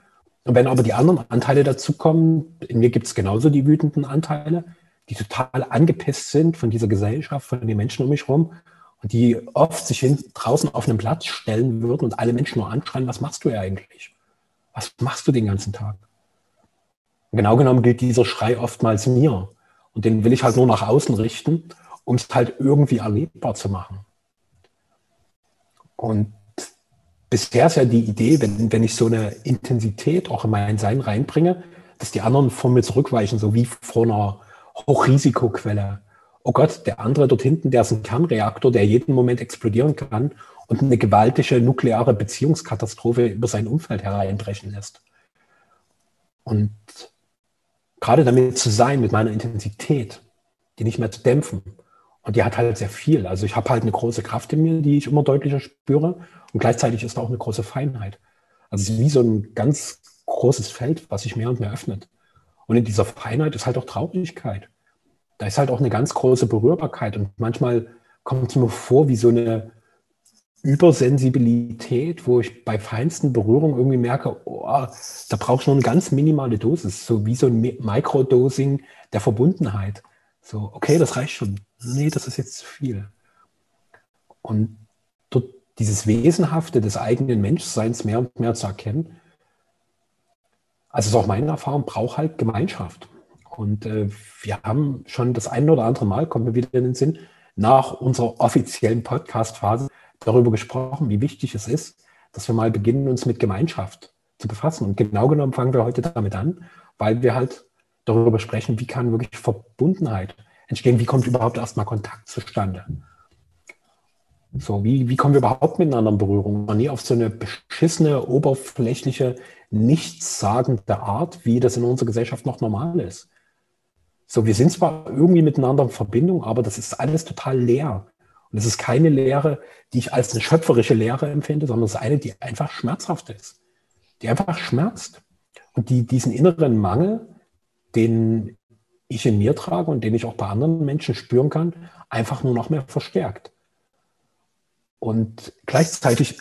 Speaker 1: Und wenn aber die anderen Anteile dazukommen, in mir gibt es genauso die wütenden Anteile, die total angepisst sind von dieser Gesellschaft, von den Menschen um mich herum und die oft sich hin, draußen auf einen Platz stellen würden und alle Menschen nur anschreien, was machst du ja eigentlich? Was machst du den ganzen Tag? Und genau genommen gilt dieser Schrei oftmals mir. Und den will ich halt nur nach außen richten, um es halt irgendwie erlebbar zu machen. Und bisher ist ja die Idee, wenn, wenn ich so eine Intensität auch in mein Sein reinbringe, dass die anderen von mir zurückweichen, so wie vor einer Hochrisikoquelle oh Gott, der andere dort hinten, der ist ein Kernreaktor, der jeden Moment explodieren kann und eine gewaltige nukleare Beziehungskatastrophe über sein Umfeld hereinbrechen lässt. Und gerade damit zu sein, mit meiner Intensität, die nicht mehr zu dämpfen. Und die hat halt sehr viel. Also ich habe halt eine große Kraft in mir, die ich immer deutlicher spüre. Und gleichzeitig ist da auch eine große Feinheit. Also es ist wie so ein ganz großes Feld, was sich mehr und mehr öffnet. Und in dieser Feinheit ist halt auch Traurigkeit da ist halt auch eine ganz große Berührbarkeit und manchmal kommt es mir vor wie so eine Übersensibilität, wo ich bei feinsten Berührungen irgendwie merke, oh, da brauche ich nur eine ganz minimale Dosis, so wie so ein Microdosing der Verbundenheit. So, okay, das reicht schon. Nee, das ist jetzt zu viel. Und dort dieses Wesenhafte des eigenen Menschseins mehr und mehr zu erkennen, also ist auch meine Erfahrung, braucht halt Gemeinschaft. Und äh, wir haben schon das ein oder andere Mal, kommt mir wieder in den Sinn, nach unserer offiziellen Podcast-Phase darüber gesprochen, wie wichtig es ist, dass wir mal beginnen, uns mit Gemeinschaft zu befassen. Und genau genommen fangen wir heute damit an, weil wir halt darüber sprechen, wie kann wirklich Verbundenheit entstehen, wie kommt überhaupt erstmal Kontakt zustande. So, wie, wie kommen wir überhaupt miteinander in Berührung? Man nie auf so eine beschissene, oberflächliche, nichtssagende Art, wie das in unserer Gesellschaft noch normal ist. So, wir sind zwar irgendwie miteinander in Verbindung, aber das ist alles total leer. Und es ist keine Lehre, die ich als eine schöpferische Lehre empfinde, sondern es ist eine, die einfach schmerzhaft ist. Die einfach schmerzt. Und die diesen inneren Mangel, den ich in mir trage und den ich auch bei anderen Menschen spüren kann, einfach nur noch mehr verstärkt. Und gleichzeitig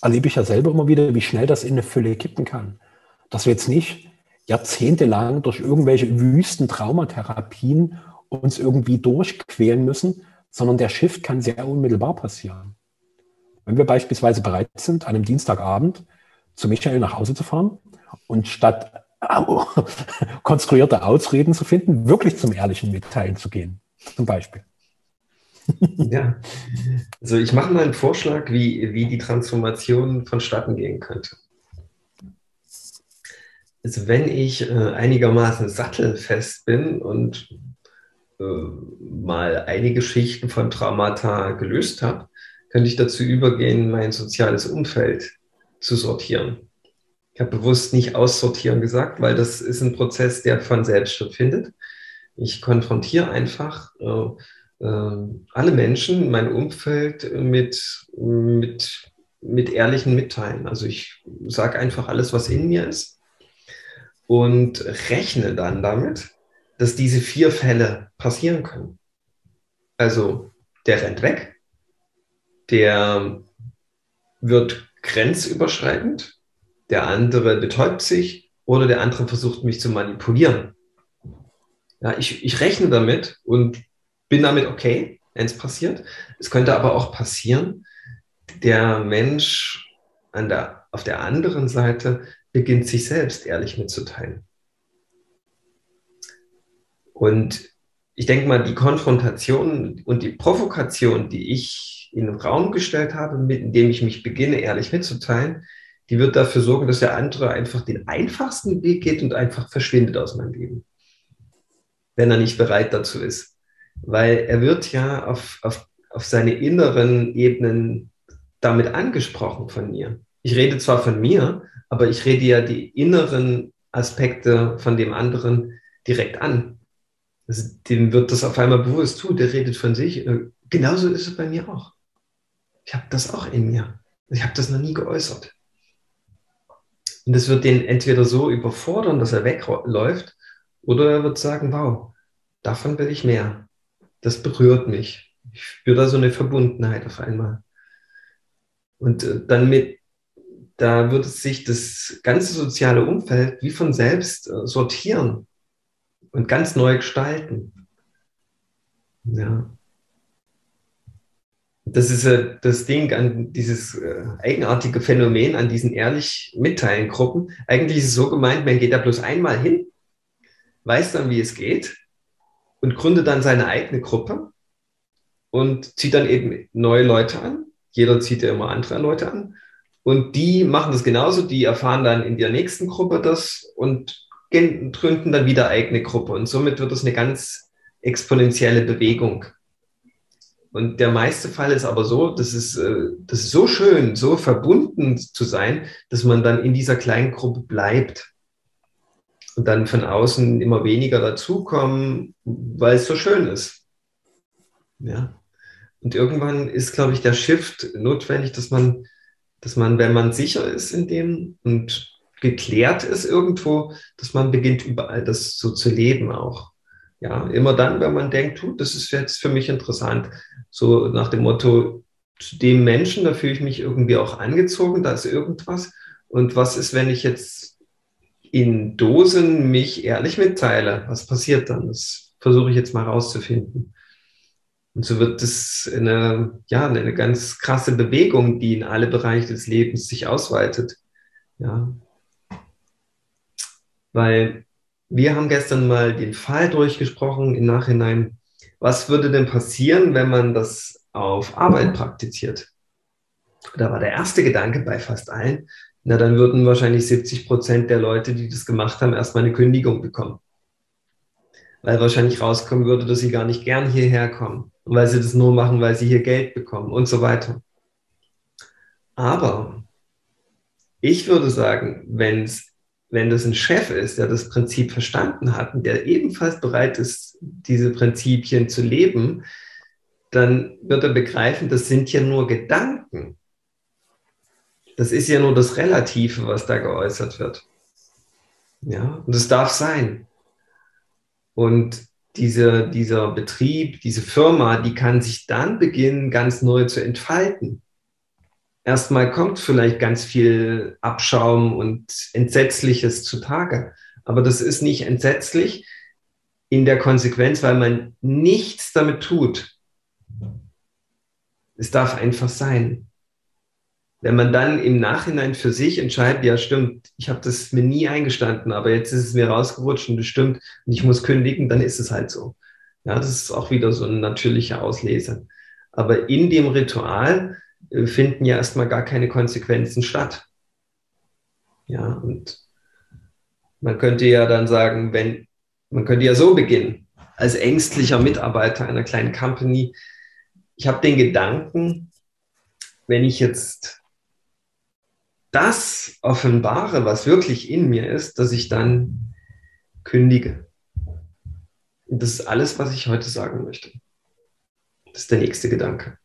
Speaker 1: erlebe ich ja selber immer wieder, wie schnell das in eine Fülle kippen kann. Dass wir jetzt nicht jahrzehntelang durch irgendwelche wüsten Traumatherapien uns irgendwie durchquälen müssen, sondern der Shift kann sehr unmittelbar passieren. Wenn wir beispielsweise bereit sind, an einem Dienstagabend zu Michael nach Hause zu fahren und statt konstruierte Ausreden zu finden, wirklich zum ehrlichen Mitteilen zu gehen, zum Beispiel.
Speaker 2: Ja, also ich mache mal einen Vorschlag, wie, wie die Transformation vonstatten gehen könnte. Also wenn ich äh, einigermaßen sattelfest bin und äh, mal einige Schichten von Traumata gelöst habe, könnte ich dazu übergehen, mein soziales Umfeld zu sortieren. Ich habe bewusst nicht aussortieren gesagt, weil das ist ein Prozess, der von selbst stattfindet. Ich konfrontiere einfach äh, äh, alle Menschen in meinem Umfeld mit, mit, mit ehrlichen Mitteilen. Also ich sage einfach alles, was in mir ist und rechne dann damit, dass diese vier Fälle passieren können. Also der rennt weg, der wird grenzüberschreitend, der andere betäubt sich oder der andere versucht mich zu manipulieren. Ja, ich, ich rechne damit und bin damit okay, wenn es passiert. Es könnte aber auch passieren, der Mensch an der, auf der anderen Seite beginnt sich selbst ehrlich mitzuteilen. Und ich denke mal, die Konfrontation und die Provokation, die ich in den Raum gestellt habe, mit, indem ich mich beginne, ehrlich mitzuteilen, die wird dafür sorgen, dass der andere einfach den einfachsten Weg geht und einfach verschwindet aus meinem Leben, wenn er nicht bereit dazu ist. Weil er wird ja auf, auf, auf seine inneren Ebenen damit angesprochen von mir. Ich rede zwar von mir, aber ich rede ja die inneren Aspekte von dem anderen direkt an. Also dem wird das auf einmal bewusst, tu, der redet von sich. Äh, genauso ist es bei mir auch. Ich habe das auch in mir. Ich habe das noch nie geäußert. Und das wird den entweder so überfordern, dass er wegläuft, oder er wird sagen, wow, davon will ich mehr. Das berührt mich. Ich spüre da so eine Verbundenheit auf einmal. Und äh, dann mit, da wird es sich das ganze soziale Umfeld wie von selbst äh, sortieren und ganz neu gestalten. Ja. Das ist äh, das Ding an dieses äh, eigenartige Phänomen an diesen ehrlich mitteilen Gruppen. Eigentlich ist es so gemeint, man geht da bloß einmal hin, weiß dann, wie es geht und gründet dann seine eigene Gruppe und zieht dann eben neue Leute an. Jeder zieht ja immer andere Leute an. Und die machen das genauso, die erfahren dann in der nächsten Gruppe das und gründen dann wieder eigene Gruppe. Und somit wird es eine ganz exponentielle Bewegung. Und der meiste Fall ist aber so, dass es, äh, das ist so schön, so verbunden zu sein, dass man dann in dieser kleinen Gruppe bleibt. Und dann von außen immer weniger dazukommen, weil es so schön ist. Ja. Und irgendwann ist, glaube ich, der Shift notwendig, dass man, dass man, wenn man sicher ist in dem und geklärt ist irgendwo, dass man beginnt, überall das so zu leben auch. Ja, immer dann, wenn man denkt, tut, das ist jetzt für mich interessant, so nach dem Motto, zu dem Menschen, da fühle ich mich irgendwie auch angezogen, da ist irgendwas. Und was ist, wenn ich jetzt in Dosen mich ehrlich mitteile? Was passiert dann? Das versuche ich jetzt mal rauszufinden. Und so wird es eine, ja, eine ganz krasse Bewegung, die in alle Bereiche des Lebens sich ausweitet. Ja. Weil wir haben gestern mal den Fall durchgesprochen im Nachhinein, was würde denn passieren, wenn man das auf Arbeit praktiziert? Da war der erste Gedanke bei fast allen, na dann würden wahrscheinlich 70 Prozent der Leute, die das gemacht haben, erstmal eine Kündigung bekommen. Weil wahrscheinlich rauskommen würde, dass sie gar nicht gern hierher kommen und weil sie das nur machen, weil sie hier Geld bekommen und so weiter. Aber ich würde sagen, wenn es wenn das ein Chef ist, der das Prinzip verstanden hat und der ebenfalls bereit ist, diese Prinzipien zu leben, dann wird er begreifen, das sind ja nur Gedanken. Das ist ja nur das Relative, was da geäußert wird. Ja, und es darf sein. Und diese, dieser Betrieb, diese Firma, die kann sich dann beginnen, ganz neu zu entfalten erstmal kommt vielleicht ganz viel Abschaum und Entsetzliches zutage. Aber das ist nicht entsetzlich in der Konsequenz, weil man nichts damit tut. Es darf einfach sein. Wenn man dann im Nachhinein für sich entscheidet, ja stimmt, ich habe das mir nie eingestanden, aber jetzt ist es mir rausgerutscht und das stimmt und ich muss kündigen, dann ist es halt so. Ja, das ist auch wieder so ein natürlicher Auslese. Aber in dem Ritual äh, finden ja erstmal gar keine Konsequenzen statt. Ja, und man könnte ja dann sagen, wenn, man könnte ja so beginnen, als ängstlicher Mitarbeiter einer kleinen Company. Ich habe den Gedanken, wenn ich jetzt das offenbare, was wirklich in mir ist, dass ich dann kündige. Und das ist alles, was ich heute sagen möchte. Das ist der nächste Gedanke.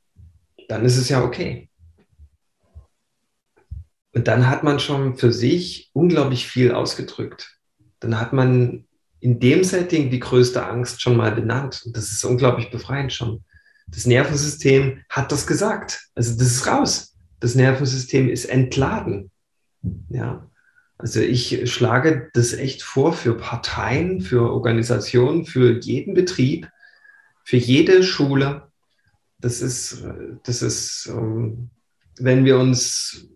Speaker 2: Dann ist es ja okay. Und dann hat man schon für sich unglaublich viel ausgedrückt. Dann hat man in dem Setting die größte Angst schon mal benannt. Und das ist unglaublich befreiend schon. Das Nervensystem hat das gesagt. Also das ist raus. Das Nervensystem ist entladen. Ja. Also ich schlage das echt vor für Parteien, für Organisationen, für jeden Betrieb, für jede Schule. Das ist, das ist, ähm, wenn wir uns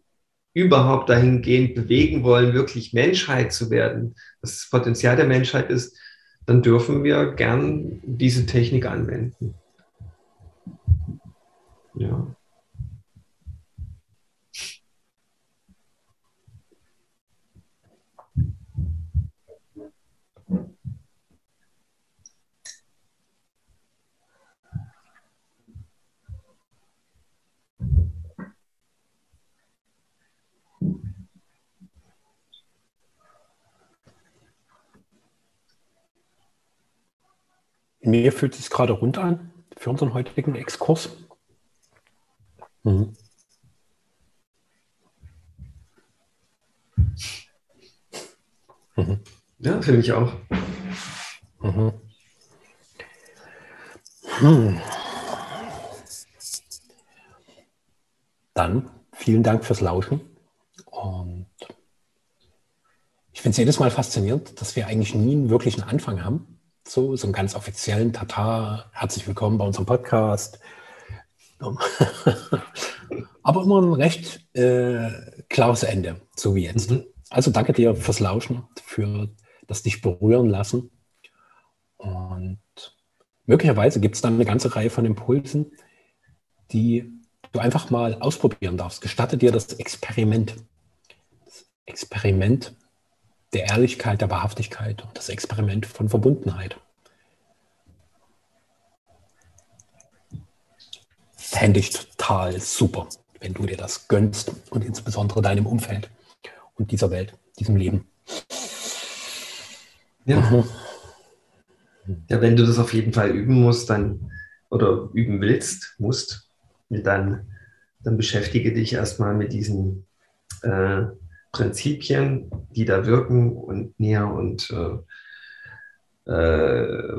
Speaker 2: überhaupt dahingehend bewegen wollen, wirklich Menschheit zu werden, was das Potenzial der Menschheit ist, dann dürfen wir gern diese Technik anwenden. Ja.
Speaker 1: Mir fühlt es sich gerade rund an für unseren heutigen Exkurs. Mhm.
Speaker 2: Mhm. Ja, für mich auch. Mhm.
Speaker 1: Hm. Dann vielen Dank fürs Lauschen. Und ich finde es jedes Mal faszinierend, dass wir eigentlich nie einen wirklichen Anfang haben so, so einen ganz offiziellen Tata, herzlich willkommen bei unserem Podcast. Aber immer ein recht äh, klares Ende, so wie jetzt. Mhm. Also danke dir fürs Lauschen, für das dich berühren lassen. Und möglicherweise gibt es dann eine ganze Reihe von Impulsen, die du einfach mal ausprobieren darfst. Gestatte dir das Experiment. Das Experiment der Ehrlichkeit, der Wahrhaftigkeit und das Experiment von Verbundenheit. Fände ich total super, wenn du dir das gönnst und insbesondere deinem Umfeld und dieser Welt, diesem Leben.
Speaker 2: Ja. Mhm. Ja, wenn du das auf jeden Fall üben musst, dann oder üben willst, musst, dann, dann beschäftige dich erstmal mit diesen äh, Prinzipien, die da wirken und näher und äh, äh,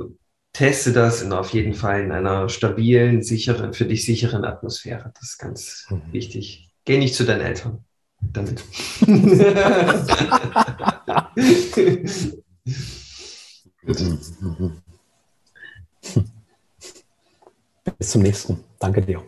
Speaker 2: teste das in, auf jeden Fall in einer stabilen, sicheren, für dich sicheren Atmosphäre. Das ist ganz mhm. wichtig. Geh nicht zu deinen Eltern damit.
Speaker 1: Bis zum nächsten. Danke dir.